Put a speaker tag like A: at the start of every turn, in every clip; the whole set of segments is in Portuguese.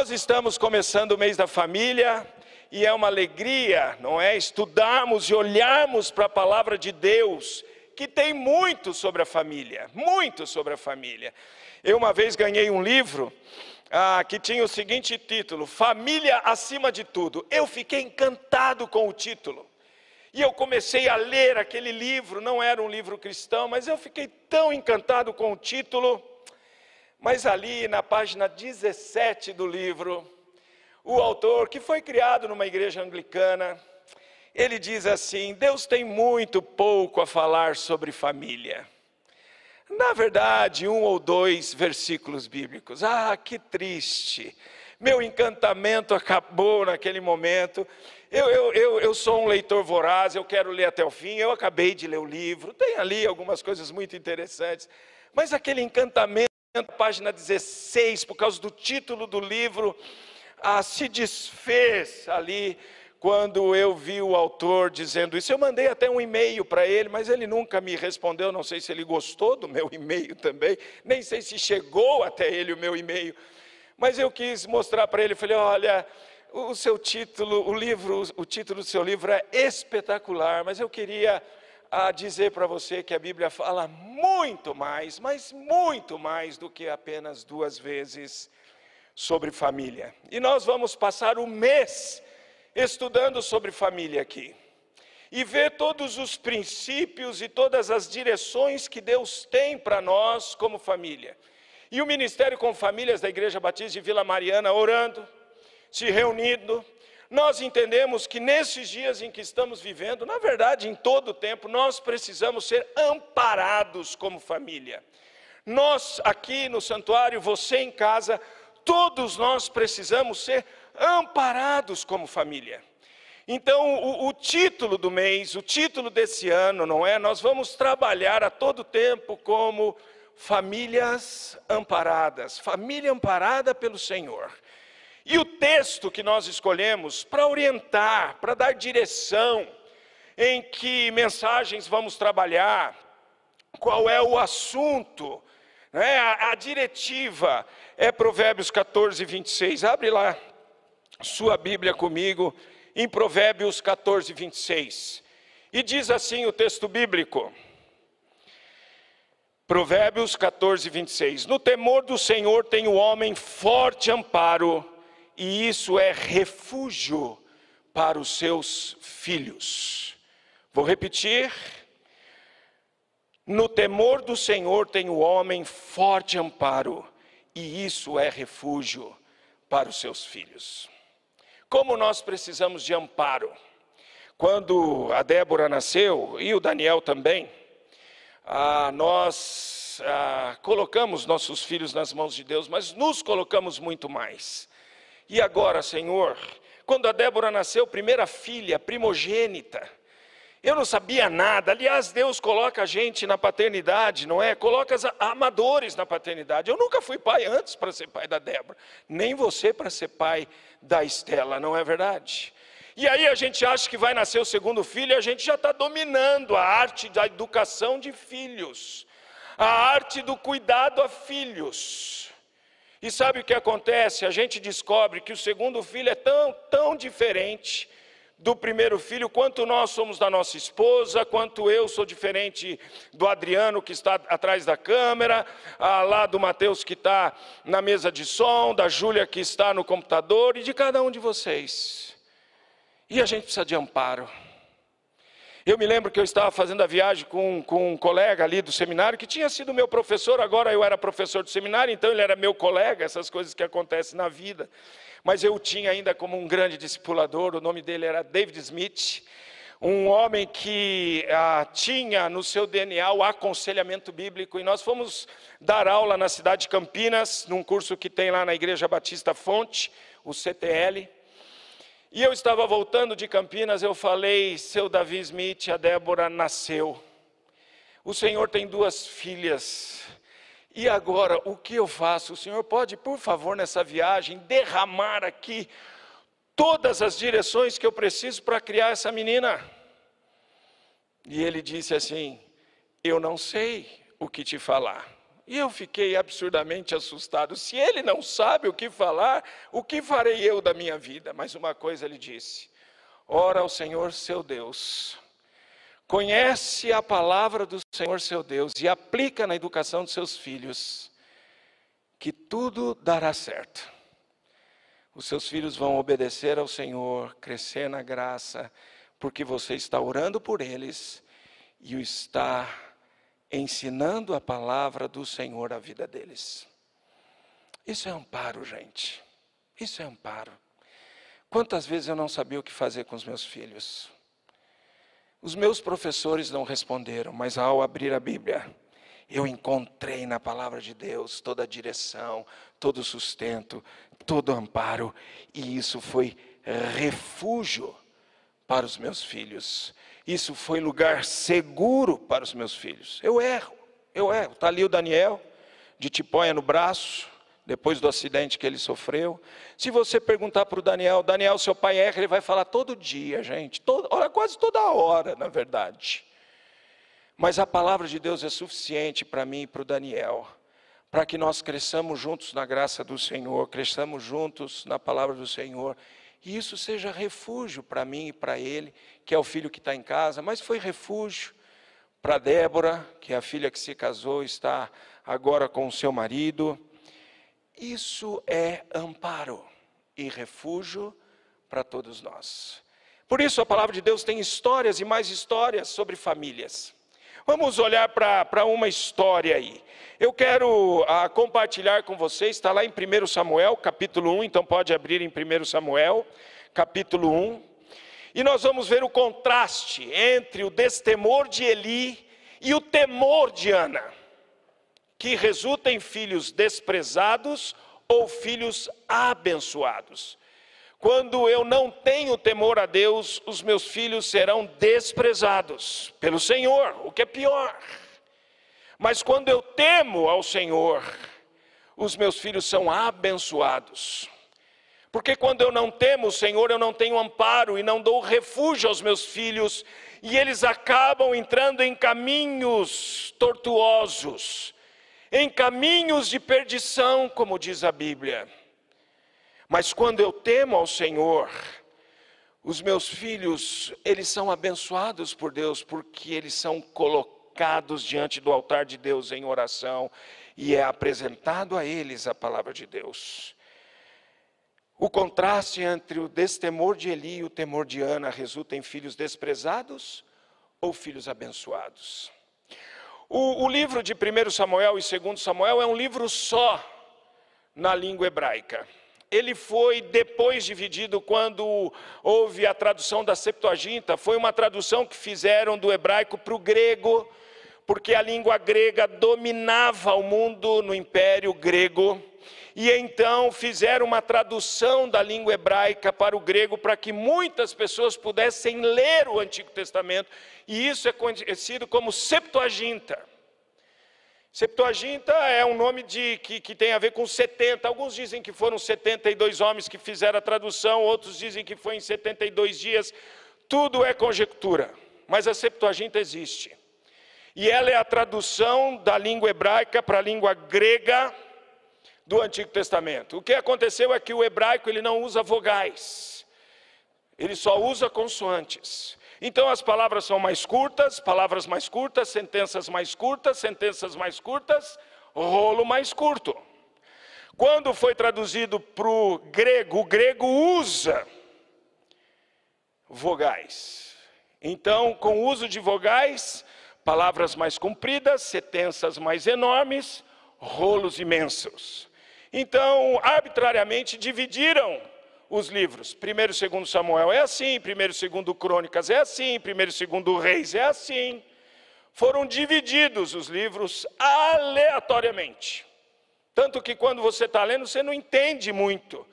A: Nós estamos começando o mês da família e é uma alegria, não é? Estudarmos e olharmos para a palavra de Deus, que tem muito sobre a família, muito sobre a família. Eu uma vez ganhei um livro ah, que tinha o seguinte título: Família acima de tudo. Eu fiquei encantado com o título. E eu comecei a ler aquele livro, não era um livro cristão, mas eu fiquei tão encantado com o título mas ali na página 17 do livro, o autor, que foi criado numa igreja anglicana, ele diz assim: Deus tem muito pouco a falar sobre família. Na verdade, um ou dois versículos bíblicos. Ah, que triste. Meu encantamento acabou naquele momento. Eu, eu, eu, eu sou um leitor voraz, eu quero ler até o fim. Eu acabei de ler o livro, tem ali algumas coisas muito interessantes. Mas aquele encantamento página 16, por causa do título do livro, ah, se desfez ali quando eu vi o autor dizendo isso. Eu mandei até um e-mail para ele, mas ele nunca me respondeu. Não sei se ele gostou do meu e-mail também, nem sei se chegou até ele o meu e-mail. Mas eu quis mostrar para ele, falei: olha, o seu título, o livro, o título do seu livro é espetacular, mas eu queria a dizer para você que a Bíblia fala muito mais, mas muito mais do que apenas duas vezes sobre família. E nós vamos passar o mês estudando sobre família aqui. E ver todos os princípios e todas as direções que Deus tem para nós como família. E o Ministério com Famílias da Igreja Batista de Vila Mariana orando, se reunindo, nós entendemos que nesses dias em que estamos vivendo, na verdade, em todo o tempo, nós precisamos ser amparados como família. Nós aqui no santuário, você em casa, todos nós precisamos ser amparados como família. Então, o, o, título do mês, o título desse ano, não é? Nós vamos trabalhar a todo tempo como famílias amparadas, família amparada pelo Senhor. E o texto que nós escolhemos para orientar, para dar direção, em que mensagens vamos trabalhar, qual é o assunto, né? a, a diretiva é Provérbios 14, 26. Abre lá sua Bíblia comigo, em Provérbios 14, 26. E diz assim o texto bíblico. Provérbios 14, 26. No temor do Senhor tem o homem forte amparo e isso é refúgio para os seus filhos. Vou repetir. No temor do Senhor tem o homem forte amparo, e isso é refúgio para os seus filhos. Como nós precisamos de amparo? Quando a Débora nasceu, e o Daniel também, ah, nós ah, colocamos nossos filhos nas mãos de Deus, mas nos colocamos muito mais. E agora, Senhor, quando a Débora nasceu, primeira filha, primogênita, eu não sabia nada. Aliás, Deus coloca a gente na paternidade, não é? Coloca amadores na paternidade. Eu nunca fui pai antes para ser pai da Débora, nem você para ser pai da Estela, não é verdade? E aí a gente acha que vai nascer o segundo filho e a gente já está dominando a arte da educação de filhos, a arte do cuidado a filhos. E sabe o que acontece? A gente descobre que o segundo filho é tão, tão diferente do primeiro filho, quanto nós somos da nossa esposa, quanto eu sou diferente do Adriano que está atrás da câmera, lá do Mateus que está na mesa de som, da Júlia que está no computador e de cada um de vocês. E a gente precisa de amparo. Eu me lembro que eu estava fazendo a viagem com, com um colega ali do seminário, que tinha sido meu professor, agora eu era professor do seminário, então ele era meu colega, essas coisas que acontecem na vida. Mas eu tinha ainda como um grande discipulador, o nome dele era David Smith, um homem que ah, tinha no seu DNA o aconselhamento bíblico, e nós fomos dar aula na cidade de Campinas, num curso que tem lá na Igreja Batista Fonte, o CTL. E eu estava voltando de Campinas, eu falei, seu Davi Smith, a Débora nasceu. O senhor tem duas filhas. E agora, o que eu faço? O senhor pode, por favor, nessa viagem, derramar aqui todas as direções que eu preciso para criar essa menina? E ele disse assim: Eu não sei o que te falar. E eu fiquei absurdamente assustado. Se ele não sabe o que falar, o que farei eu da minha vida? Mas uma coisa ele disse: Ora ao Senhor seu Deus conhece a palavra do Senhor seu Deus e aplica na educação dos seus filhos, que tudo dará certo. Os seus filhos vão obedecer ao Senhor, crescer na graça, porque você está orando por eles e o está ensinando a palavra do Senhor à vida deles. Isso é amparo, gente. Isso é amparo. Quantas vezes eu não sabia o que fazer com os meus filhos? Os meus professores não responderam, mas ao abrir a Bíblia, eu encontrei na palavra de Deus toda a direção, todo o sustento, todo o amparo, e isso foi refúgio para os meus filhos. Isso foi lugar seguro para os meus filhos. Eu erro, eu erro. Está ali o Daniel, de tipóia no braço, depois do acidente que ele sofreu. Se você perguntar para o Daniel, Daniel, seu pai erra, ele vai falar todo dia, gente, toda, quase toda hora, na verdade. Mas a palavra de Deus é suficiente para mim e para o Daniel, para que nós cresçamos juntos na graça do Senhor, cresçamos juntos na palavra do Senhor, e isso seja refúgio para mim e para ele, que é o filho que está em casa, mas foi refúgio para Débora, que é a filha que se casou, está agora com o seu marido isso é amparo e refúgio para todos nós. Por isso a palavra de Deus tem histórias e mais histórias sobre famílias. Vamos olhar para uma história aí. Eu quero ah, compartilhar com vocês, está lá em 1 Samuel, capítulo 1, então pode abrir em 1 Samuel, capítulo 1. E nós vamos ver o contraste entre o destemor de Eli e o temor de Ana que resulta em filhos desprezados ou filhos abençoados. Quando eu não tenho temor a Deus, os meus filhos serão desprezados pelo Senhor, o que é pior. Mas quando eu temo ao Senhor, os meus filhos são abençoados. Porque quando eu não temo o Senhor, eu não tenho amparo e não dou refúgio aos meus filhos, e eles acabam entrando em caminhos tortuosos, em caminhos de perdição, como diz a Bíblia. Mas quando eu temo ao Senhor, os meus filhos, eles são abençoados por Deus, porque eles são colocados diante do altar de Deus em oração e é apresentado a eles a palavra de Deus. O contraste entre o destemor de Eli e o temor de Ana resulta em filhos desprezados ou filhos abençoados. O, o livro de 1 Samuel e 2 Samuel é um livro só na língua hebraica. Ele foi depois dividido quando houve a tradução da Septuaginta, foi uma tradução que fizeram do hebraico para o grego, porque a língua grega dominava o mundo no Império Grego. E então fizeram uma tradução da língua hebraica para o grego para que muitas pessoas pudessem ler o Antigo Testamento, e isso é conhecido como Septuaginta. Septuaginta é um nome de, que, que tem a ver com 70. Alguns dizem que foram 72 homens que fizeram a tradução, outros dizem que foi em 72 dias. Tudo é conjectura, mas a Septuaginta existe. E ela é a tradução da língua hebraica para a língua grega do Antigo Testamento. O que aconteceu é que o hebraico ele não usa vogais, ele só usa consoantes. Então as palavras são mais curtas, palavras mais curtas, sentenças mais curtas, sentenças mais curtas, rolo mais curto. Quando foi traduzido para o grego, o grego usa vogais. Então, com o uso de vogais, palavras mais compridas, sentenças mais enormes, rolos imensos. Então, arbitrariamente dividiram os livros. Primeiro e segundo Samuel é assim, primeiro e segundo Crônicas é assim, primeiro e segundo Reis é assim. Foram divididos os livros aleatoriamente. Tanto que quando você está lendo, você não entende muito.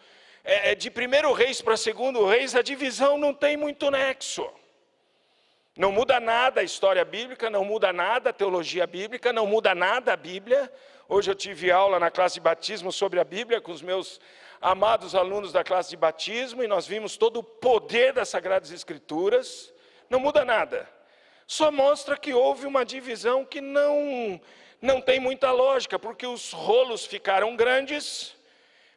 A: É, é de primeiro Reis para segundo Reis, a divisão não tem muito nexo. Não muda nada a história bíblica, não muda nada a teologia bíblica, não muda nada a Bíblia. Hoje eu tive aula na classe de batismo sobre a Bíblia com os meus amados alunos da classe de batismo e nós vimos todo o poder das Sagradas Escrituras. Não muda nada. Só mostra que houve uma divisão que não não tem muita lógica, porque os rolos ficaram grandes.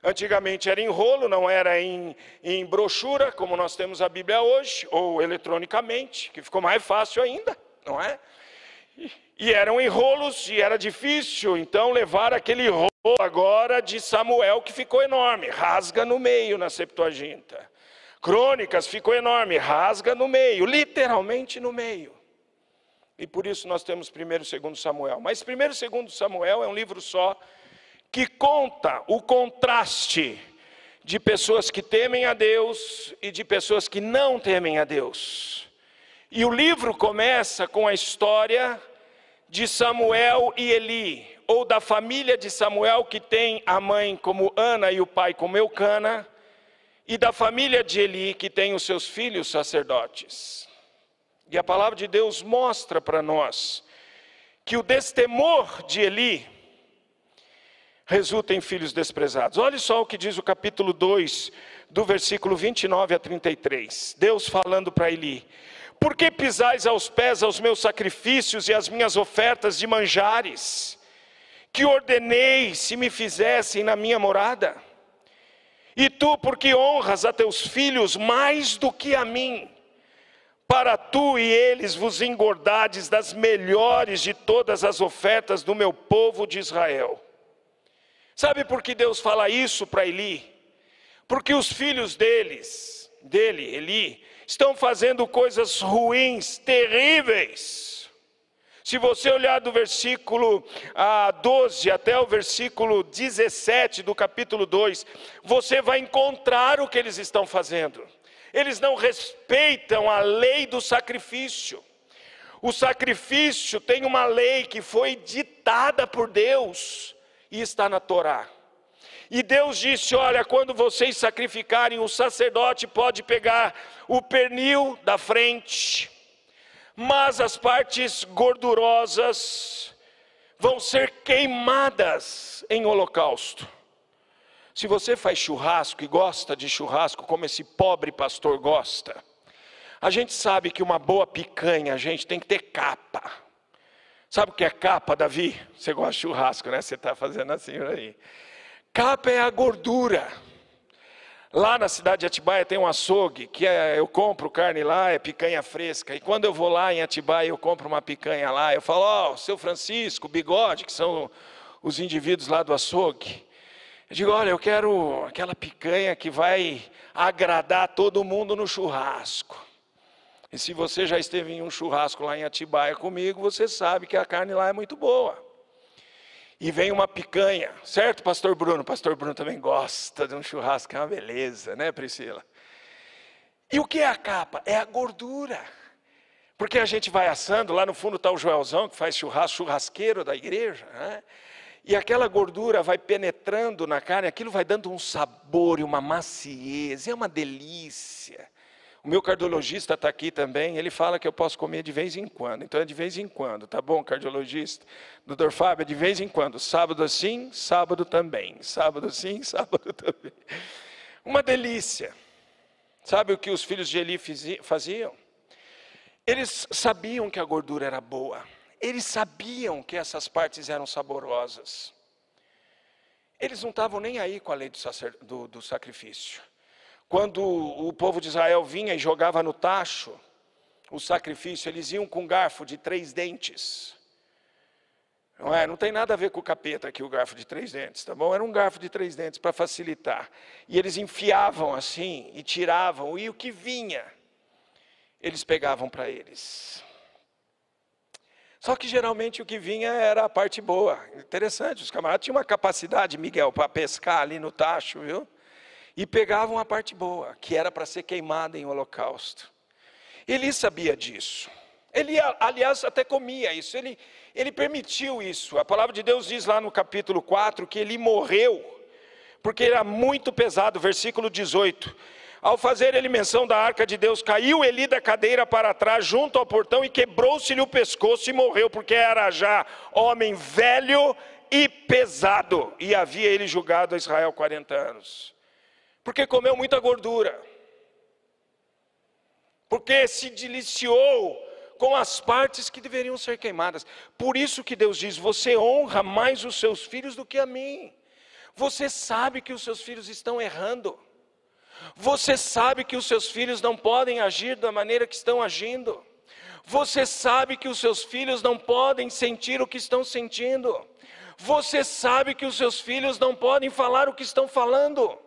A: Antigamente era em rolo, não era em, em brochura, como nós temos a Bíblia hoje, ou eletronicamente, que ficou mais fácil ainda, não é? E, eram em rolos e era difícil, então levar aquele rolo agora de Samuel que ficou enorme, rasga no meio na Septuaginta. Crônicas ficou enorme, rasga no meio, literalmente no meio. E por isso nós temos primeiro e segundo Samuel. Mas primeiro e segundo Samuel é um livro só que conta o contraste de pessoas que temem a Deus e de pessoas que não temem a Deus. E o livro começa com a história de Samuel e Eli, ou da família de Samuel que tem a mãe como Ana e o pai como Eucana, e da família de Eli que tem os seus filhos sacerdotes. E a palavra de Deus mostra para nós que o destemor de Eli resulta em filhos desprezados. Olha só o que diz o capítulo 2, do versículo 29 a 33. Deus falando para Eli: Por que pisais aos pés aos meus sacrifícios e às minhas ofertas de manjares, que ordenei se me fizessem na minha morada? E tu, porque honras a teus filhos mais do que a mim, para tu e eles vos engordades das melhores de todas as ofertas do meu povo de Israel. Sabe por que Deus fala isso para Eli? Porque os filhos deles, dele, Eli, estão fazendo coisas ruins, terríveis. Se você olhar do versículo ah, 12 até o versículo 17 do capítulo 2, você vai encontrar o que eles estão fazendo eles não respeitam a lei do sacrifício. O sacrifício tem uma lei que foi ditada por Deus e está na Torá. E Deus disse: Olha, quando vocês sacrificarem, o sacerdote pode pegar o pernil da frente, mas as partes gordurosas vão ser queimadas em holocausto. Se você faz churrasco e gosta de churrasco, como esse pobre pastor gosta, a gente sabe que uma boa picanha, a gente tem que ter capa. Sabe o que é capa, Davi? Você gosta de churrasco, né? Você está fazendo assim aí. Capa é a gordura. Lá na cidade de Atibaia tem um açougue, que é, eu compro carne lá, é picanha fresca. E quando eu vou lá em Atibaia, eu compro uma picanha lá. Eu falo, ó, oh, seu Francisco, Bigode, que são os indivíduos lá do açougue. Eu digo, olha, eu quero aquela picanha que vai agradar todo mundo no churrasco. E se você já esteve em um churrasco lá em Atibaia comigo, você sabe que a carne lá é muito boa. E vem uma picanha, certo, pastor Bruno? Pastor Bruno também gosta de um churrasco, é uma beleza, né, Priscila? E o que é a capa? É a gordura. Porque a gente vai assando, lá no fundo está o Joelzão, que faz churrasco, churrasqueiro da igreja, né? E aquela gordura vai penetrando na carne, aquilo vai dando um sabor e uma maciez, é uma delícia. O meu cardiologista está aqui também, ele fala que eu posso comer de vez em quando. Então é de vez em quando, tá bom, cardiologista? Doutor Fábio, é de vez em quando. Sábado sim, sábado também. Sábado sim, sábado também. Uma delícia. Sabe o que os filhos de Eli faziam? Eles sabiam que a gordura era boa. Eles sabiam que essas partes eram saborosas. Eles não estavam nem aí com a lei do, do, do sacrifício. Quando o povo de Israel vinha e jogava no tacho o sacrifício, eles iam com um garfo de três dentes. Não é? Não tem nada a ver com o capeta aqui, o garfo de três dentes, tá bom? Era um garfo de três dentes para facilitar. E eles enfiavam assim e tiravam, e o que vinha, eles pegavam para eles. Só que geralmente o que vinha era a parte boa. Interessante, os camaradas tinham uma capacidade, Miguel, para pescar ali no tacho, viu? E pegavam a parte boa, que era para ser queimada em holocausto. Eli sabia disso. Ele, aliás, até comia isso, ele, ele permitiu isso. A palavra de Deus diz lá no capítulo 4 que ele morreu, porque era muito pesado, versículo 18. Ao fazer ele menção da arca de Deus, caiu Eli da cadeira para trás, junto ao portão, e quebrou-se-lhe o pescoço e morreu, porque era já homem velho e pesado, e havia ele julgado a Israel 40 anos. Porque comeu muita gordura, porque se deliciou com as partes que deveriam ser queimadas. Por isso que Deus diz: Você honra mais os seus filhos do que a mim. Você sabe que os seus filhos estão errando. Você sabe que os seus filhos não podem agir da maneira que estão agindo. Você sabe que os seus filhos não podem sentir o que estão sentindo. Você sabe que os seus filhos não podem falar o que estão falando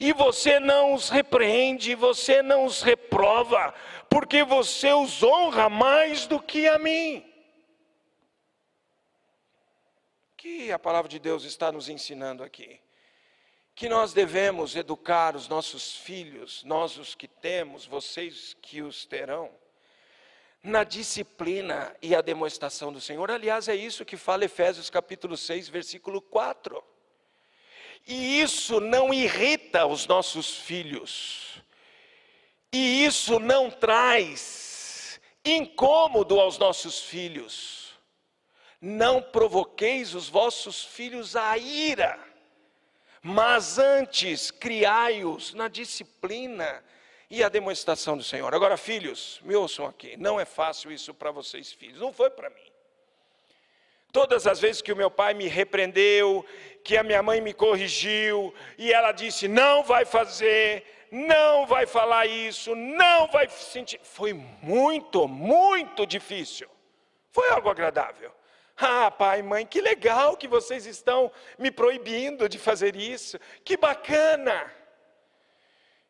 A: e você não os repreende, você não os reprova, porque você os honra mais do que a mim. Que a palavra de Deus está nos ensinando aqui? Que nós devemos educar os nossos filhos, nós os que temos, vocês que os terão, na disciplina e a demonstração do Senhor. Aliás, é isso que fala Efésios capítulo 6, versículo 4. E isso não irrita os nossos filhos. E isso não traz incômodo aos nossos filhos. Não provoqueis os vossos filhos a ira, mas antes criai-os na disciplina e a demonstração do Senhor. Agora, filhos, me ouçam aqui, não é fácil isso para vocês, filhos, não foi para mim. Todas as vezes que o meu pai me repreendeu, que a minha mãe me corrigiu, e ela disse: não vai fazer, não vai falar isso, não vai sentir. Foi muito, muito difícil. Foi algo agradável. Ah, pai, mãe, que legal que vocês estão me proibindo de fazer isso, que bacana.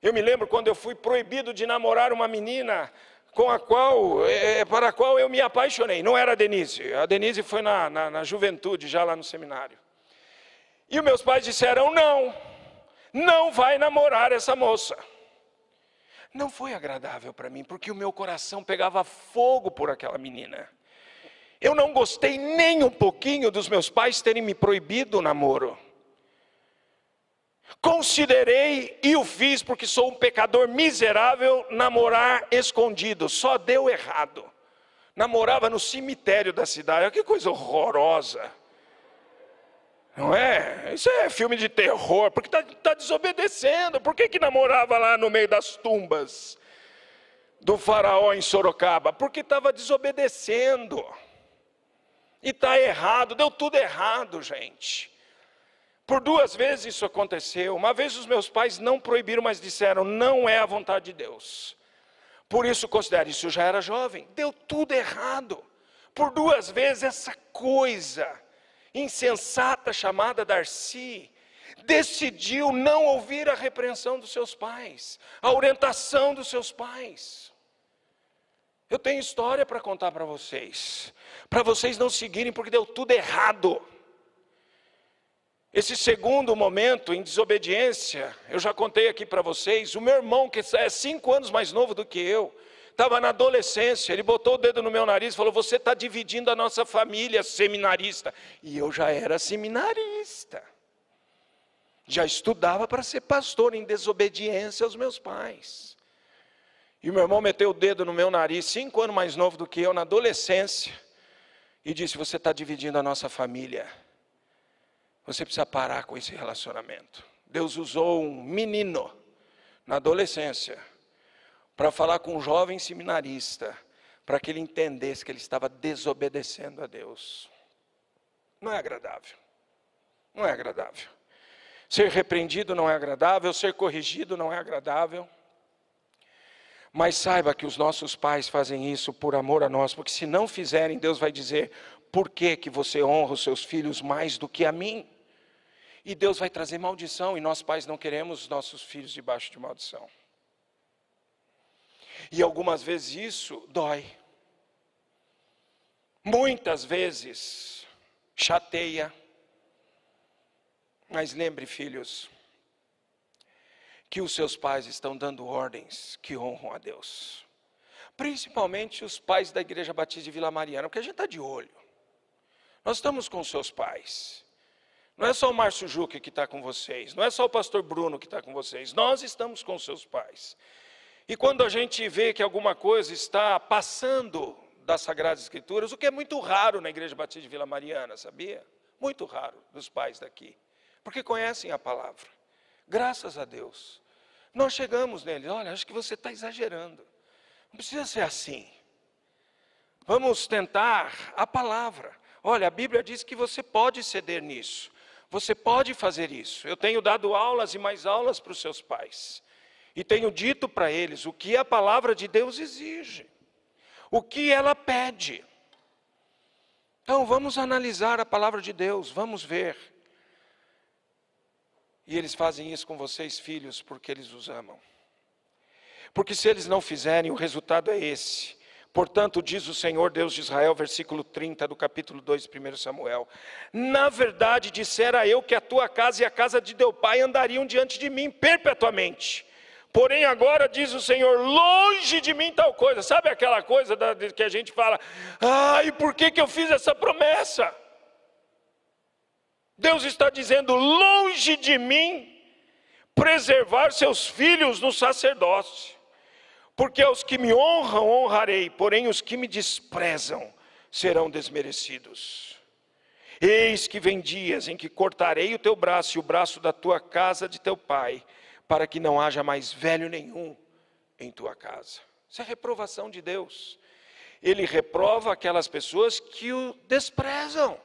A: Eu me lembro quando eu fui proibido de namorar uma menina com a qual, é, é, para a qual eu me apaixonei. Não era a Denise, a Denise foi na, na, na juventude, já lá no seminário. E meus pais disseram: não, não vai namorar essa moça. Não foi agradável para mim, porque o meu coração pegava fogo por aquela menina. Eu não gostei nem um pouquinho dos meus pais terem me proibido o namoro. Considerei e o fiz porque sou um pecador miserável namorar escondido, só deu errado. Namorava no cemitério da cidade, que coisa horrorosa. Não é? Isso é filme de terror, porque está tá desobedecendo. Por que, que namorava lá no meio das tumbas do faraó em Sorocaba? Porque estava desobedecendo. E está errado, deu tudo errado, gente. Por duas vezes isso aconteceu. Uma vez os meus pais não proibiram, mas disseram: não é a vontade de Deus. Por isso considero, isso eu já era jovem, deu tudo errado. Por duas vezes essa coisa insensata chamada Darcy decidiu não ouvir a repreensão dos seus pais, a orientação dos seus pais. Eu tenho história para contar para vocês, para vocês não seguirem porque deu tudo errado. Esse segundo momento em desobediência, eu já contei aqui para vocês. O meu irmão, que é cinco anos mais novo do que eu, estava na adolescência. Ele botou o dedo no meu nariz e falou: Você está dividindo a nossa família seminarista. E eu já era seminarista. Já estudava para ser pastor em desobediência aos meus pais. E o meu irmão meteu o dedo no meu nariz, cinco anos mais novo do que eu, na adolescência, e disse: Você está dividindo a nossa família. Você precisa parar com esse relacionamento. Deus usou um menino na adolescência para falar com um jovem seminarista, para que ele entendesse que ele estava desobedecendo a Deus. Não é agradável. Não é agradável. Ser repreendido não é agradável, ser corrigido não é agradável. Mas saiba que os nossos pais fazem isso por amor a nós, porque se não fizerem, Deus vai dizer: por que, que você honra os seus filhos mais do que a mim? E Deus vai trazer maldição, e nós pais não queremos nossos filhos debaixo de maldição. E algumas vezes isso dói. Muitas vezes chateia. Mas lembre, filhos, que os seus pais estão dando ordens que honram a Deus. Principalmente os pais da Igreja Batista de Vila Mariana, porque a gente está de olho. Nós estamos com os seus pais. Não é só o Márcio Juque que está com vocês, não é só o pastor Bruno que está com vocês, nós estamos com seus pais. E quando a gente vê que alguma coisa está passando das Sagradas Escrituras, o que é muito raro na Igreja Batista de Vila Mariana, sabia? Muito raro dos pais daqui, porque conhecem a palavra. Graças a Deus. Nós chegamos nele, olha, acho que você está exagerando. Não precisa ser assim. Vamos tentar a palavra. Olha, a Bíblia diz que você pode ceder nisso. Você pode fazer isso. Eu tenho dado aulas e mais aulas para os seus pais. E tenho dito para eles o que a palavra de Deus exige, o que ela pede. Então vamos analisar a palavra de Deus, vamos ver. E eles fazem isso com vocês, filhos, porque eles os amam. Porque se eles não fizerem, o resultado é esse. Portanto, diz o Senhor Deus de Israel, versículo 30 do capítulo 2 de 1 Samuel: Na verdade, dissera eu que a tua casa e a casa de teu pai andariam diante de mim perpetuamente. Porém, agora diz o Senhor: longe de mim tal coisa. Sabe aquela coisa da, que a gente fala: ah, e por que, que eu fiz essa promessa? Deus está dizendo: longe de mim preservar seus filhos no sacerdócio. Porque aos que me honram, honrarei, porém os que me desprezam serão desmerecidos. Eis que vem dias em que cortarei o teu braço e o braço da tua casa de teu pai, para que não haja mais velho nenhum em tua casa. Isso é reprovação de Deus. Ele reprova aquelas pessoas que o desprezam.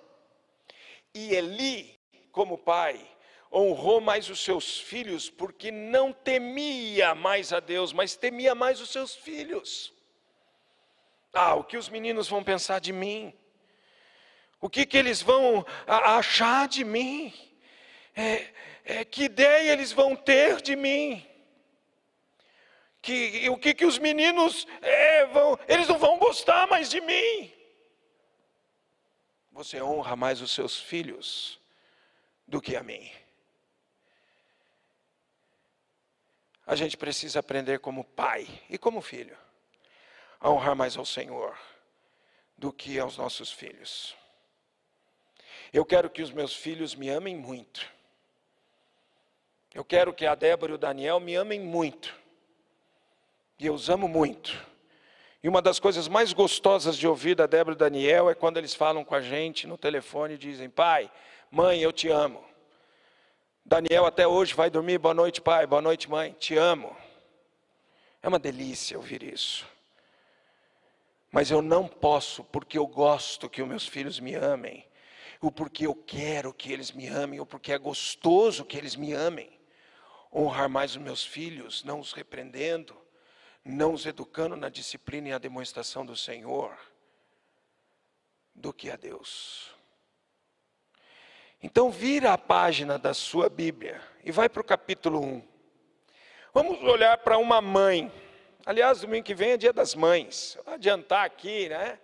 A: E Eli, como pai, honrou mais os seus filhos, porque não temia mais a Deus, mas temia mais os seus filhos. Ah, o que os meninos vão pensar de mim? O que, que eles vão achar de mim? É, é, que ideia eles vão ter de mim? Que, o que, que os meninos é, vão, eles não vão gostar mais de mim? Você honra mais os seus filhos do que a mim. A gente precisa aprender como pai e como filho a honrar mais ao Senhor do que aos nossos filhos. Eu quero que os meus filhos me amem muito. Eu quero que a Débora e o Daniel me amem muito. E eu os amo muito. E uma das coisas mais gostosas de ouvir da Débora e Daniel é quando eles falam com a gente no telefone e dizem: Pai, mãe, eu te amo. Daniel até hoje vai dormir, boa noite, pai, boa noite, mãe, te amo. É uma delícia ouvir isso. Mas eu não posso, porque eu gosto que os meus filhos me amem, ou porque eu quero que eles me amem, ou porque é gostoso que eles me amem, honrar mais os meus filhos, não os repreendendo, não os educando na disciplina e a demonstração do Senhor, do que a Deus. Então, vira a página da sua Bíblia e vai para o capítulo 1. Vamos olhar para uma mãe. Aliás, domingo que vem é dia das mães. Vou adiantar aqui, né?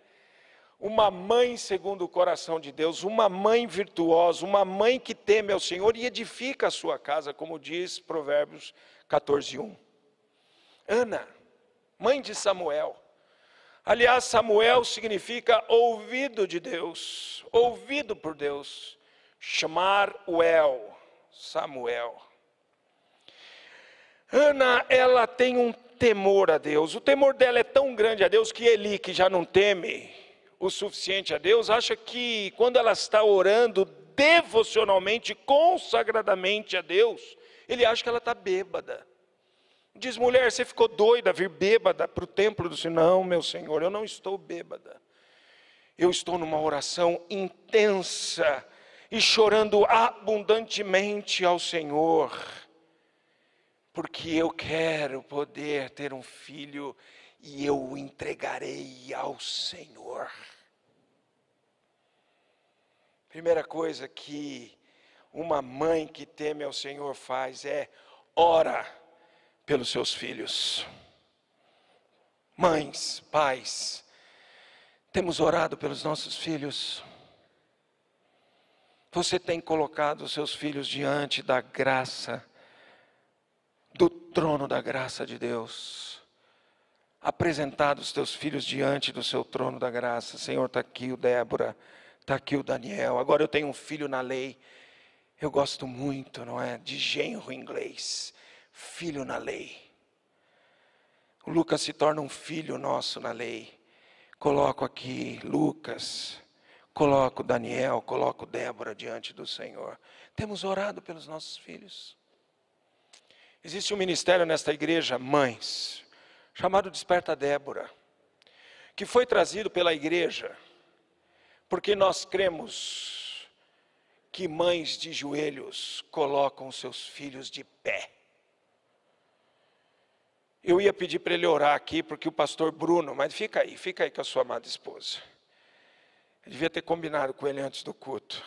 A: Uma mãe segundo o coração de Deus, uma mãe virtuosa, uma mãe que teme ao Senhor e edifica a sua casa, como diz Provérbios 14, 1. Ana, mãe de Samuel. Aliás, Samuel significa ouvido de Deus, ouvido por Deus chamar o El, Samuel. Ana, ela tem um temor a Deus. O temor dela é tão grande a Deus que Eli, que já não teme o suficiente a Deus, acha que quando ela está orando devocionalmente, consagradamente a Deus, ele acha que ela está bêbada. Diz, mulher, você ficou doida vir bêbada para o templo do Senhor? Não, meu Senhor, eu não estou bêbada. Eu estou numa oração intensa e chorando abundantemente ao Senhor, porque eu quero poder ter um filho e eu o entregarei ao Senhor. Primeira coisa que uma mãe que teme ao Senhor faz é ora pelos seus filhos. Mães, pais, temos orado pelos nossos filhos. Você tem colocado os seus filhos diante da graça do trono da graça de Deus. Apresentado os teus filhos diante do seu trono da graça. Senhor, está aqui o Débora, está aqui o Daniel. Agora eu tenho um filho na lei. Eu gosto muito, não é? De genro inglês. Filho na lei. O Lucas se torna um filho nosso na lei. Coloco aqui Lucas, coloco Daniel, coloco Débora diante do Senhor. Temos orado pelos nossos filhos. Existe um ministério nesta igreja, mães, chamado Desperta Débora, que foi trazido pela igreja, porque nós cremos que mães de joelhos colocam seus filhos de pé. Eu ia pedir para ele orar aqui, porque o pastor Bruno, mas fica aí, fica aí com a sua amada esposa. Eu devia ter combinado com ele antes do culto.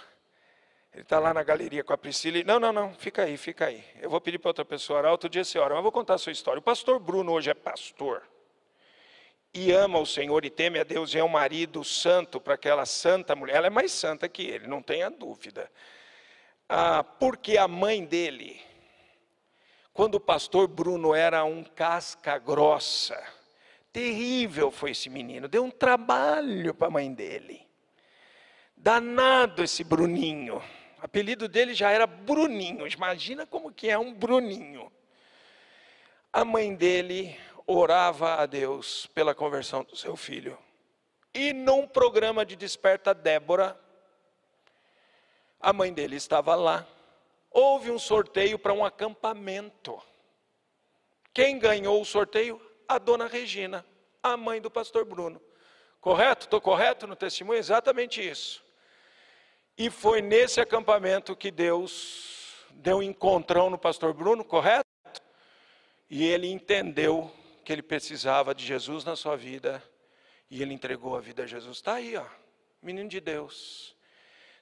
A: Ele está lá na galeria com a Priscila e, não, não, não, fica aí, fica aí. Eu vou pedir para outra pessoa orar, outro dia você ora, mas vou contar a sua história. O pastor Bruno hoje é pastor. E ama o Senhor e teme a Deus, e é um marido santo para aquela santa mulher. Ela é mais santa que ele, não tenha dúvida. Ah, porque a mãe dele, quando o pastor Bruno era um casca grossa, terrível foi esse menino, deu um trabalho para a mãe dele. Danado esse Bruninho apelido dele já era Bruninho. Imagina como que é um Bruninho. A mãe dele orava a Deus pela conversão do seu filho. E num programa de desperta Débora, a mãe dele estava lá. Houve um sorteio para um acampamento. Quem ganhou o sorteio? A dona Regina, a mãe do pastor Bruno. Correto? Estou correto no testemunho? Exatamente isso. E foi nesse acampamento que Deus deu um encontrão no pastor Bruno, correto? E ele entendeu que ele precisava de Jesus na sua vida. E ele entregou a vida a Jesus. Está aí, ó, menino de Deus.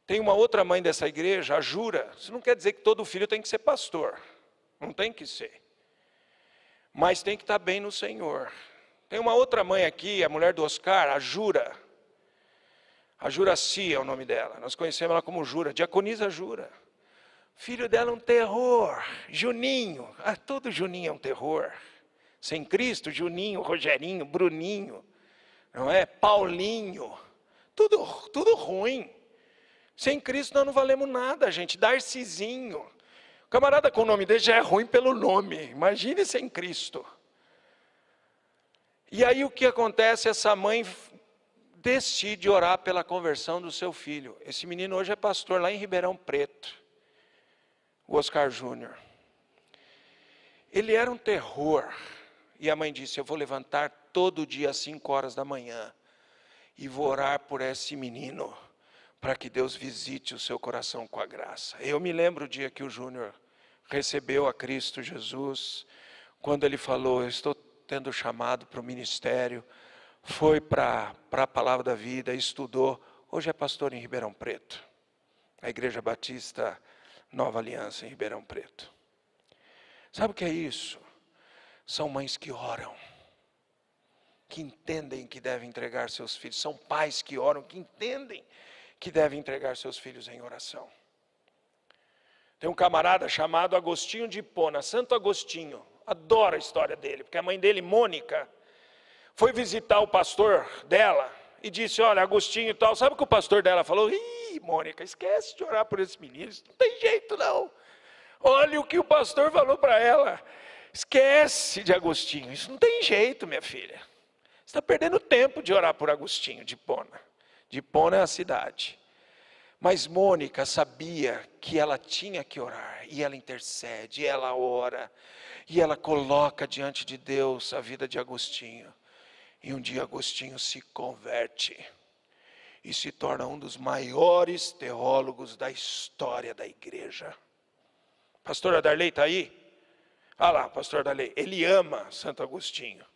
A: Tem uma outra mãe dessa igreja, a Jura. Isso não quer dizer que todo filho tem que ser pastor. Não tem que ser. Mas tem que estar bem no Senhor. Tem uma outra mãe aqui, a mulher do Oscar, a Jura. A Juraci é o nome dela. Nós conhecemos ela como Jura, Diaconisa Jura. Filho dela é um terror. Juninho, ah, todo Juninho é um terror. Sem Cristo, Juninho, Rogerinho, Bruninho, não é? Paulinho, tudo, tudo ruim. Sem Cristo nós não valemos nada, gente. Darcizinho. O camarada com o nome dele já é ruim pelo nome. Imagine sem Cristo. E aí o que acontece? Essa mãe decide orar pela conversão do seu filho. Esse menino hoje é pastor lá em Ribeirão Preto, o Oscar Júnior. Ele era um terror. E a mãe disse: Eu vou levantar todo dia às 5 horas da manhã e vou orar por esse menino, para que Deus visite o seu coração com a graça. Eu me lembro o dia que o Júnior recebeu a Cristo Jesus, quando ele falou: Eu estou tendo chamado para o ministério foi para a Palavra da Vida, estudou. Hoje é pastor em Ribeirão Preto, a Igreja Batista Nova Aliança em Ribeirão Preto. Sabe o que é isso? São mães que oram, que entendem que devem entregar seus filhos, são pais que oram, que entendem que devem entregar seus filhos em oração. Tem um camarada chamado Agostinho de Hipona, Santo Agostinho, adoro a história dele, porque a mãe dele, Mônica, foi visitar o pastor dela e disse: Olha, Agostinho e tal. Sabe o que o pastor dela falou? Ih, Mônica, esquece de orar por esses meninos. Não tem jeito, não. Olha o que o pastor falou para ela. Esquece de Agostinho. Isso não tem jeito, minha filha. Você está perdendo tempo de orar por Agostinho de Pona. De Pona é a cidade. Mas Mônica sabia que ela tinha que orar, e ela intercede, e ela ora, e ela coloca diante de Deus a vida de Agostinho. E um dia Agostinho se converte e se torna um dos maiores teólogos da história da igreja. Pastora Darley está aí? Ah lá, pastor Darley, ele ama Santo Agostinho,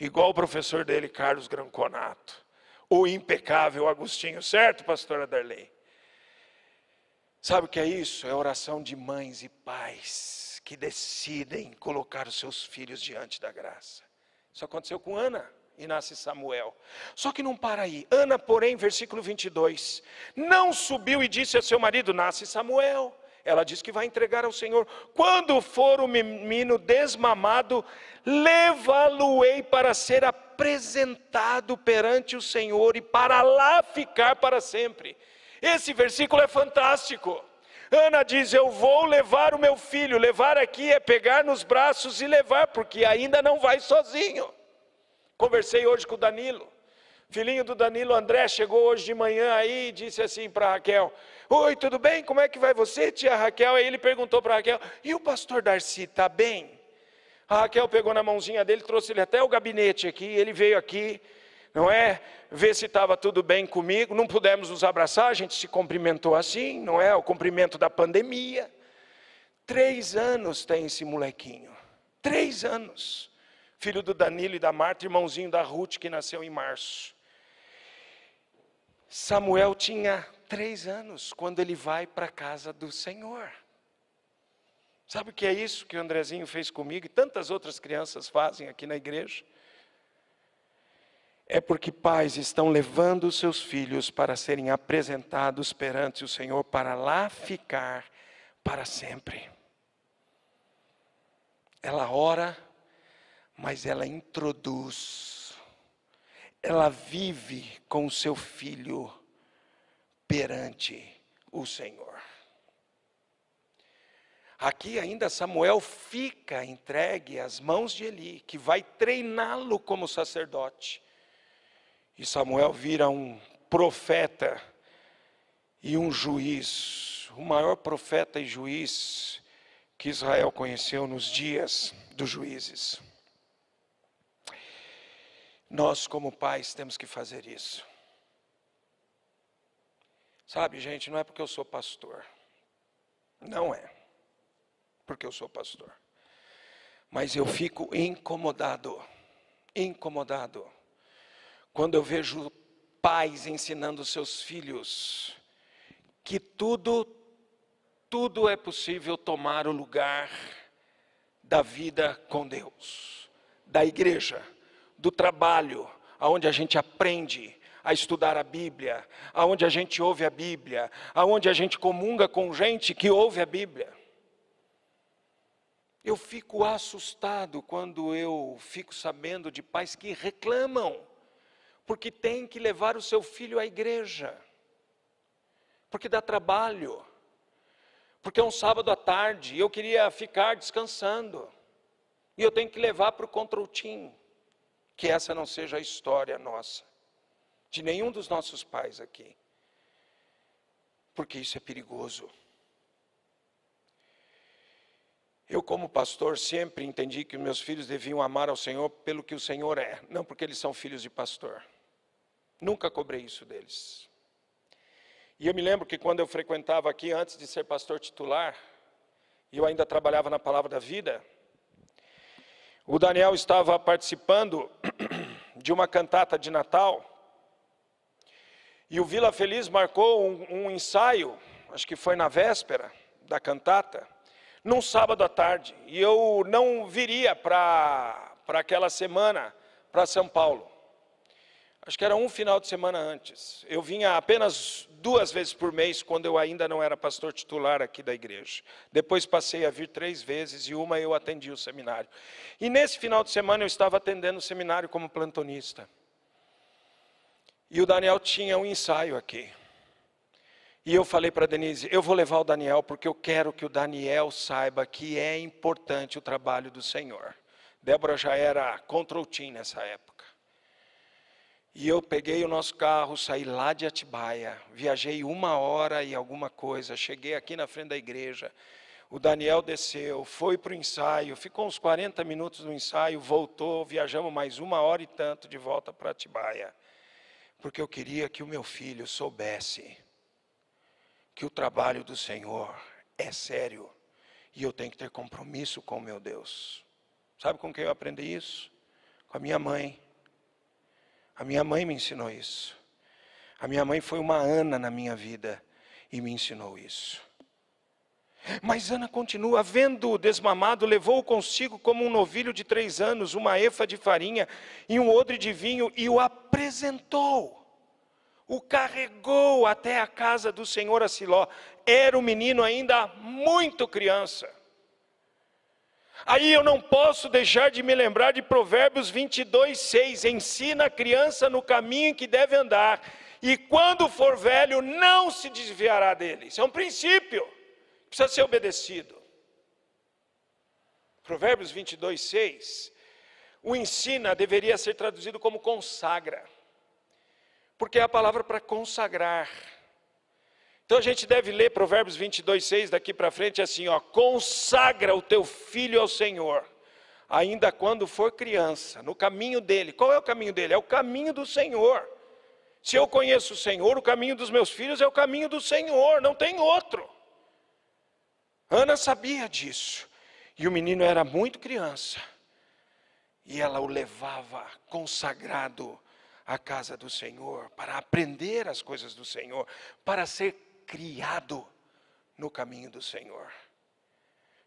A: igual o professor dele, Carlos Granconato, o impecável Agostinho, certo, pastora Darley? Sabe o que é isso? É oração de mães e pais que decidem colocar os seus filhos diante da graça. Isso aconteceu com Ana e nasce Samuel. Só que não para aí. Ana, porém, versículo 22, não subiu e disse a seu marido: Nasce Samuel. Ela diz que vai entregar ao Senhor. Quando for o menino desmamado, levá-lo-ei para ser apresentado perante o Senhor e para lá ficar para sempre. Esse versículo é fantástico. Ana diz: Eu vou levar o meu filho. Levar aqui é pegar nos braços e levar, porque ainda não vai sozinho. Conversei hoje com o Danilo. Filhinho do Danilo André chegou hoje de manhã aí e disse assim para Raquel: Oi, tudo bem? Como é que vai você, tia Raquel? Aí ele perguntou para Raquel: E o pastor Darcy está bem? A Raquel pegou na mãozinha dele, trouxe ele até o gabinete aqui. Ele veio aqui, não é? Ver se estava tudo bem comigo. Não pudemos nos abraçar, a gente se cumprimentou assim, não é? O cumprimento da pandemia. Três anos tem esse molequinho. Três anos. Filho do Danilo e da Marta, irmãozinho da Ruth, que nasceu em março. Samuel tinha três anos quando ele vai para a casa do Senhor. Sabe o que é isso que o Andrezinho fez comigo e tantas outras crianças fazem aqui na igreja? É porque pais estão levando os seus filhos para serem apresentados perante o Senhor para lá ficar para sempre. Ela ora, mas ela introduz, ela vive com o seu filho perante o Senhor. Aqui ainda Samuel fica entregue às mãos de Eli, que vai treiná-lo como sacerdote. E Samuel vira um profeta e um juiz, o maior profeta e juiz que Israel conheceu nos dias dos juízes. Nós, como pais, temos que fazer isso. Sabe, gente, não é porque eu sou pastor. Não é porque eu sou pastor. Mas eu fico incomodado, incomodado, quando eu vejo pais ensinando seus filhos que tudo, tudo é possível tomar o lugar da vida com Deus, da igreja, do trabalho, aonde a gente aprende, a estudar a Bíblia, aonde a gente ouve a Bíblia, aonde a gente comunga com gente que ouve a Bíblia. Eu fico assustado quando eu fico sabendo de pais que reclamam, porque tem que levar o seu filho à igreja, porque dá trabalho, porque é um sábado à tarde e eu queria ficar descansando, e eu tenho que levar para o control team. Que essa não seja a história nossa, de nenhum dos nossos pais aqui, porque isso é perigoso. Eu, como pastor, sempre entendi que meus filhos deviam amar ao Senhor pelo que o Senhor é, não porque eles são filhos de pastor. Nunca cobrei isso deles. E eu me lembro que quando eu frequentava aqui, antes de ser pastor titular, e eu ainda trabalhava na Palavra da Vida, o Daniel estava participando de uma cantata de Natal, e o Vila Feliz marcou um, um ensaio, acho que foi na véspera da cantata, num sábado à tarde, e eu não viria para aquela semana para São Paulo. Acho que era um final de semana antes. Eu vinha apenas duas vezes por mês, quando eu ainda não era pastor titular aqui da igreja. Depois passei a vir três vezes e uma eu atendi o seminário. E nesse final de semana eu estava atendendo o seminário como plantonista. E o Daniel tinha um ensaio aqui. E eu falei para Denise, eu vou levar o Daniel porque eu quero que o Daniel saiba que é importante o trabalho do Senhor. Débora já era control team nessa época. E eu peguei o nosso carro, saí lá de Atibaia, viajei uma hora e alguma coisa, cheguei aqui na frente da igreja. O Daniel desceu, foi para o ensaio, ficou uns 40 minutos no ensaio, voltou, viajamos mais uma hora e tanto de volta para Atibaia. Porque eu queria que o meu filho soubesse que o trabalho do Senhor é sério e eu tenho que ter compromisso com o meu Deus. Sabe com quem eu aprendi isso? Com a minha mãe. A minha mãe me ensinou isso. A minha mãe foi uma Ana na minha vida e me ensinou isso. Mas Ana continua, vendo-o desmamado, levou consigo como um novilho de três anos, uma efa de farinha e um odre de vinho e o apresentou o carregou até a casa do Senhor a Siló. era um menino ainda muito criança. Aí eu não posso deixar de me lembrar de Provérbios 22, 6. Ensina a criança no caminho em que deve andar, e quando for velho, não se desviará dele. Isso é um princípio, precisa ser obedecido. Provérbios 22, 6. O ensina deveria ser traduzido como consagra, porque é a palavra para consagrar. Então a gente deve ler Provérbios 22, 6 daqui para frente assim: ó, consagra o teu filho ao Senhor, ainda quando for criança, no caminho dele. Qual é o caminho dele? É o caminho do Senhor. Se eu conheço o Senhor, o caminho dos meus filhos é o caminho do Senhor, não tem outro. Ana sabia disso. E o menino era muito criança. E ela o levava consagrado à casa do Senhor, para aprender as coisas do Senhor, para ser criado no caminho do Senhor.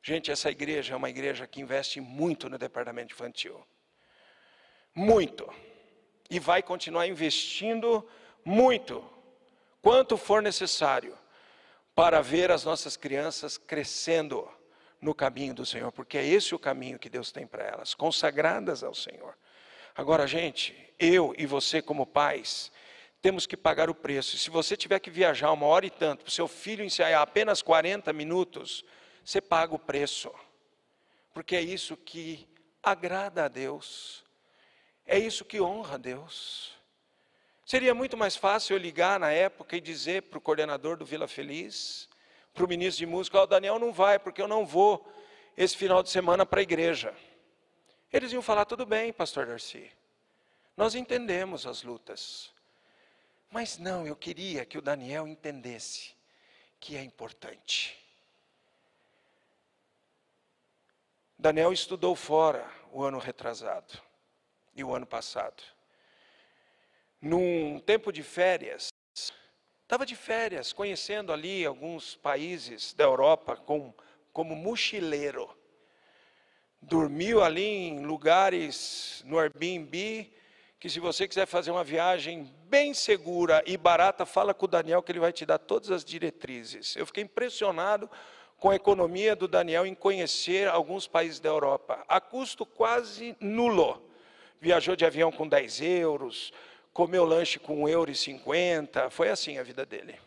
A: Gente, essa igreja é uma igreja que investe muito no departamento infantil. Muito. E vai continuar investindo muito, quanto for necessário, para ver as nossas crianças crescendo no caminho do Senhor, porque é esse o caminho que Deus tem para elas, consagradas ao Senhor. Agora, gente, eu e você, como pais, temos que pagar o preço. Se você tiver que viajar uma hora e tanto, para o seu filho ensaiar apenas 40 minutos, você paga o preço, porque é isso que agrada a Deus, é isso que honra a Deus. Seria muito mais fácil eu ligar na época e dizer para o coordenador do Vila Feliz, para o ministro de música, o Daniel não vai, porque eu não vou esse final de semana para a igreja. Eles iam falar, tudo bem, pastor Darcy, nós entendemos as lutas. Mas não, eu queria que o Daniel entendesse que é importante. Daniel estudou fora o ano retrasado e o ano passado. Num tempo de férias, Estava de férias, conhecendo ali alguns países da Europa com, como mochileiro. Dormiu ali em lugares no Airbnb, que se você quiser fazer uma viagem bem segura e barata, fala com o Daniel que ele vai te dar todas as diretrizes. Eu fiquei impressionado com a economia do Daniel em conhecer alguns países da Europa, a custo quase nulo. Viajou de avião com 10 euros, comeu lanche com 1,50€, foi assim a vida dele.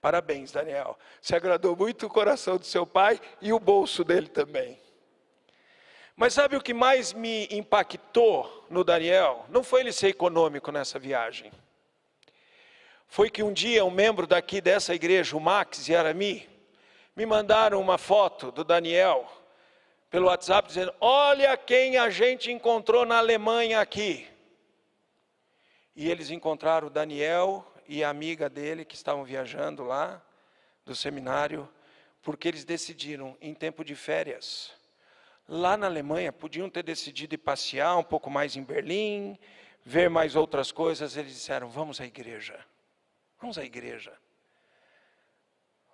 A: Parabéns, Daniel. Você agradou muito o coração do seu pai e o bolso dele também. Mas sabe o que mais me impactou no Daniel? Não foi ele ser econômico nessa viagem. Foi que um dia um membro daqui dessa igreja, o Max e Arami, me mandaram uma foto do Daniel pelo WhatsApp dizendo: Olha quem a gente encontrou na Alemanha aqui. E eles encontraram Daniel e a amiga dele que estavam viajando lá do seminário, porque eles decidiram em tempo de férias. Lá na Alemanha podiam ter decidido ir passear um pouco mais em Berlim, ver mais outras coisas. Eles disseram: "Vamos à igreja. Vamos à igreja.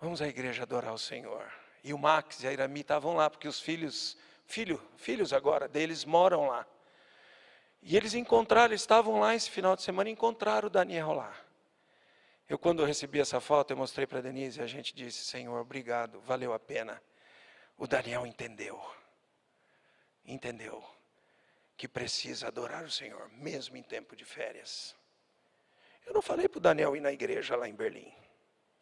A: Vamos à igreja adorar o Senhor." E o Max e a Irami estavam lá porque os filhos, filho, filhos agora deles moram lá. E eles encontraram, estavam lá esse final de semana encontraram o Daniel lá. Eu, quando recebi essa foto, eu mostrei para a Denise e a gente disse: Senhor, obrigado, valeu a pena. O Daniel entendeu, entendeu que precisa adorar o Senhor, mesmo em tempo de férias. Eu não falei para o Daniel ir na igreja lá em Berlim.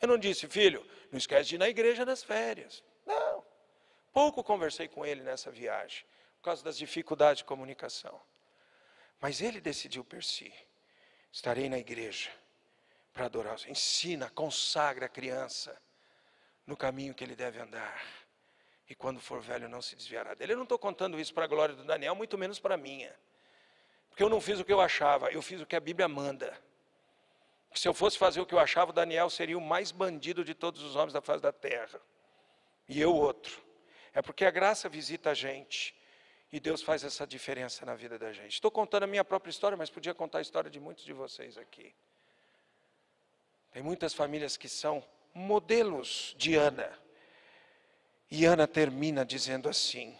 A: Eu não disse, filho, não esquece de ir na igreja nas férias. Não. Pouco conversei com ele nessa viagem, por causa das dificuldades de comunicação. Mas ele decidiu por si. Estarei na igreja para adorar. Ensina, consagra a criança no caminho que ele deve andar. E quando for velho, não se desviará dele. Eu não estou contando isso para a glória do Daniel, muito menos para a minha. Porque eu não fiz o que eu achava, eu fiz o que a Bíblia manda. Se eu fosse fazer o que eu achava, o Daniel seria o mais bandido de todos os homens da face da terra. E eu outro. É porque a graça visita a gente. E Deus faz essa diferença na vida da gente. Estou contando a minha própria história, mas podia contar a história de muitos de vocês aqui. Tem muitas famílias que são modelos de Ana. E Ana termina dizendo assim,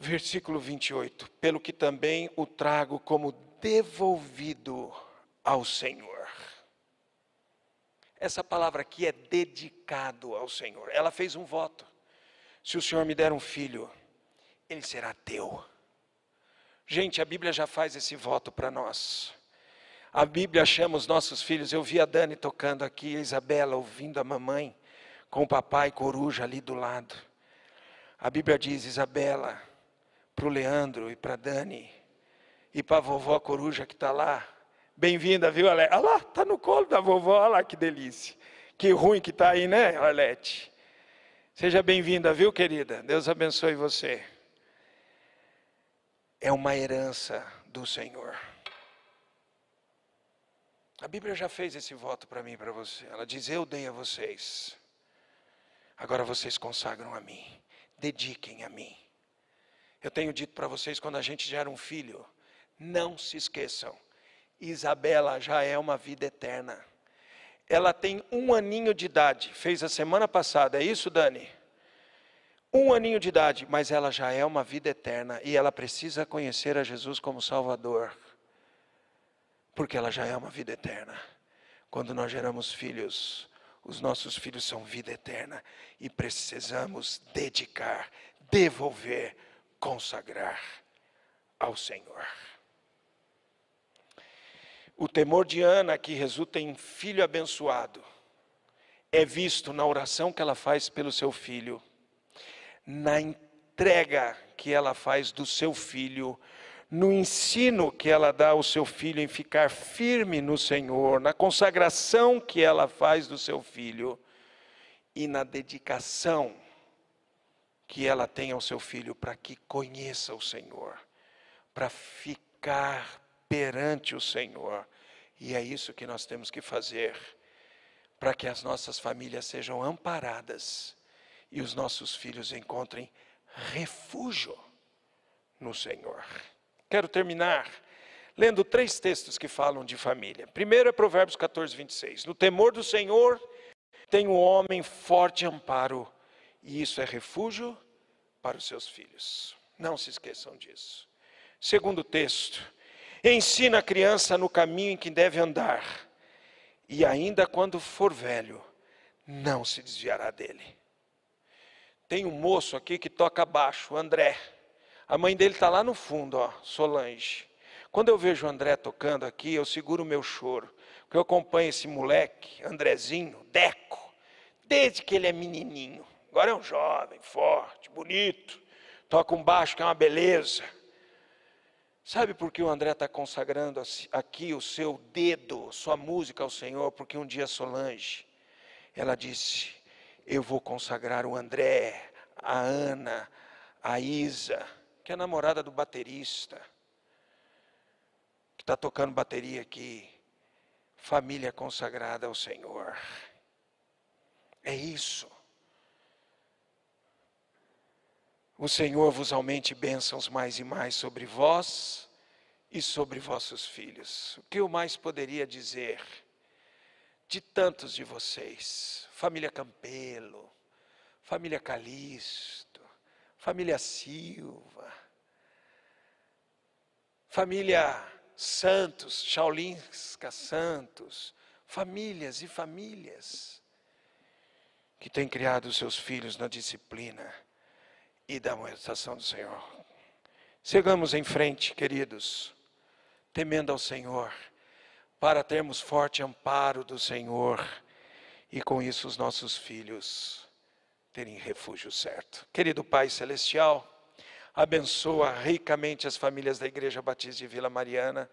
A: versículo 28, pelo que também o trago como devolvido ao Senhor. Essa palavra aqui é dedicado ao Senhor. Ela fez um voto. Se o Senhor me der um filho, ele será teu. Gente, a Bíblia já faz esse voto para nós. A Bíblia chama os nossos filhos. Eu vi a Dani tocando aqui, a Isabela ouvindo a mamãe, com o papai coruja ali do lado. A Bíblia diz: Isabela, para o Leandro e para Dani, e para a vovó coruja que está lá. Bem-vinda, viu, Alete? Olha lá, está no colo da vovó, olha lá que delícia. Que ruim que está aí, né, Alete? Seja bem-vinda, viu, querida? Deus abençoe você. É uma herança do Senhor. A Bíblia já fez esse voto para mim e para você. Ela diz: Eu dei a vocês. Agora vocês consagram a mim. Dediquem a mim. Eu tenho dito para vocês quando a gente gera um filho, não se esqueçam. Isabela já é uma vida eterna. Ela tem um aninho de idade, fez a semana passada, é isso, Dani? Um aninho de idade, mas ela já é uma vida eterna e ela precisa conhecer a Jesus como Salvador porque ela já é uma vida eterna. Quando nós geramos filhos, os nossos filhos são vida eterna e precisamos dedicar, devolver, consagrar ao Senhor. O temor de Ana, que resulta em filho abençoado, é visto na oração que ela faz pelo seu filho, na entrega que ela faz do seu filho no ensino que ela dá ao seu filho em ficar firme no Senhor, na consagração que ela faz do seu filho e na dedicação que ela tem ao seu filho para que conheça o Senhor, para ficar perante o Senhor. E é isso que nós temos que fazer para que as nossas famílias sejam amparadas e os nossos filhos encontrem refúgio no Senhor. Quero terminar lendo três textos que falam de família. Primeiro é Provérbios 14, 26. No temor do Senhor tem o um homem forte amparo, e isso é refúgio para os seus filhos. Não se esqueçam disso. Segundo texto, ensina a criança no caminho em que deve andar, e ainda quando for velho, não se desviará dele. Tem um moço aqui que toca baixo, André. A mãe dele está lá no fundo, ó, Solange. Quando eu vejo o André tocando aqui, eu seguro o meu choro. Porque eu acompanho esse moleque, Andrezinho, Deco, desde que ele é menininho. Agora é um jovem, forte, bonito. Toca um baixo que é uma beleza. Sabe por que o André está consagrando aqui o seu dedo, sua música ao Senhor? Porque um dia Solange, ela disse: Eu vou consagrar o André, a Ana, a Isa que é namorada do baterista, que está tocando bateria aqui. Família consagrada ao Senhor. É isso. O Senhor vos aumente bênçãos mais e mais sobre vós e sobre vossos filhos. O que eu mais poderia dizer de tantos de vocês? Família Campelo, família Calixto, família Silva, família Santos, Chaulinska Santos, famílias e famílias que têm criado seus filhos na disciplina e da amonestação do Senhor. Chegamos em frente, queridos, temendo ao Senhor, para termos forte amparo do Senhor e com isso os nossos filhos terem refúgio certo. Querido Pai Celestial, abençoa ricamente as famílias da Igreja Batista de Vila Mariana,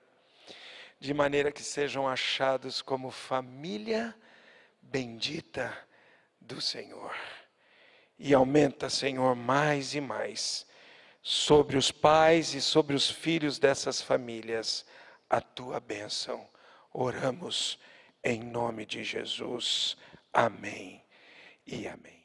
A: de maneira que sejam achados como família bendita do Senhor. E aumenta, Senhor, mais e mais sobre os pais e sobre os filhos dessas famílias a tua bênção. Oramos em nome de Jesus. Amém e amém.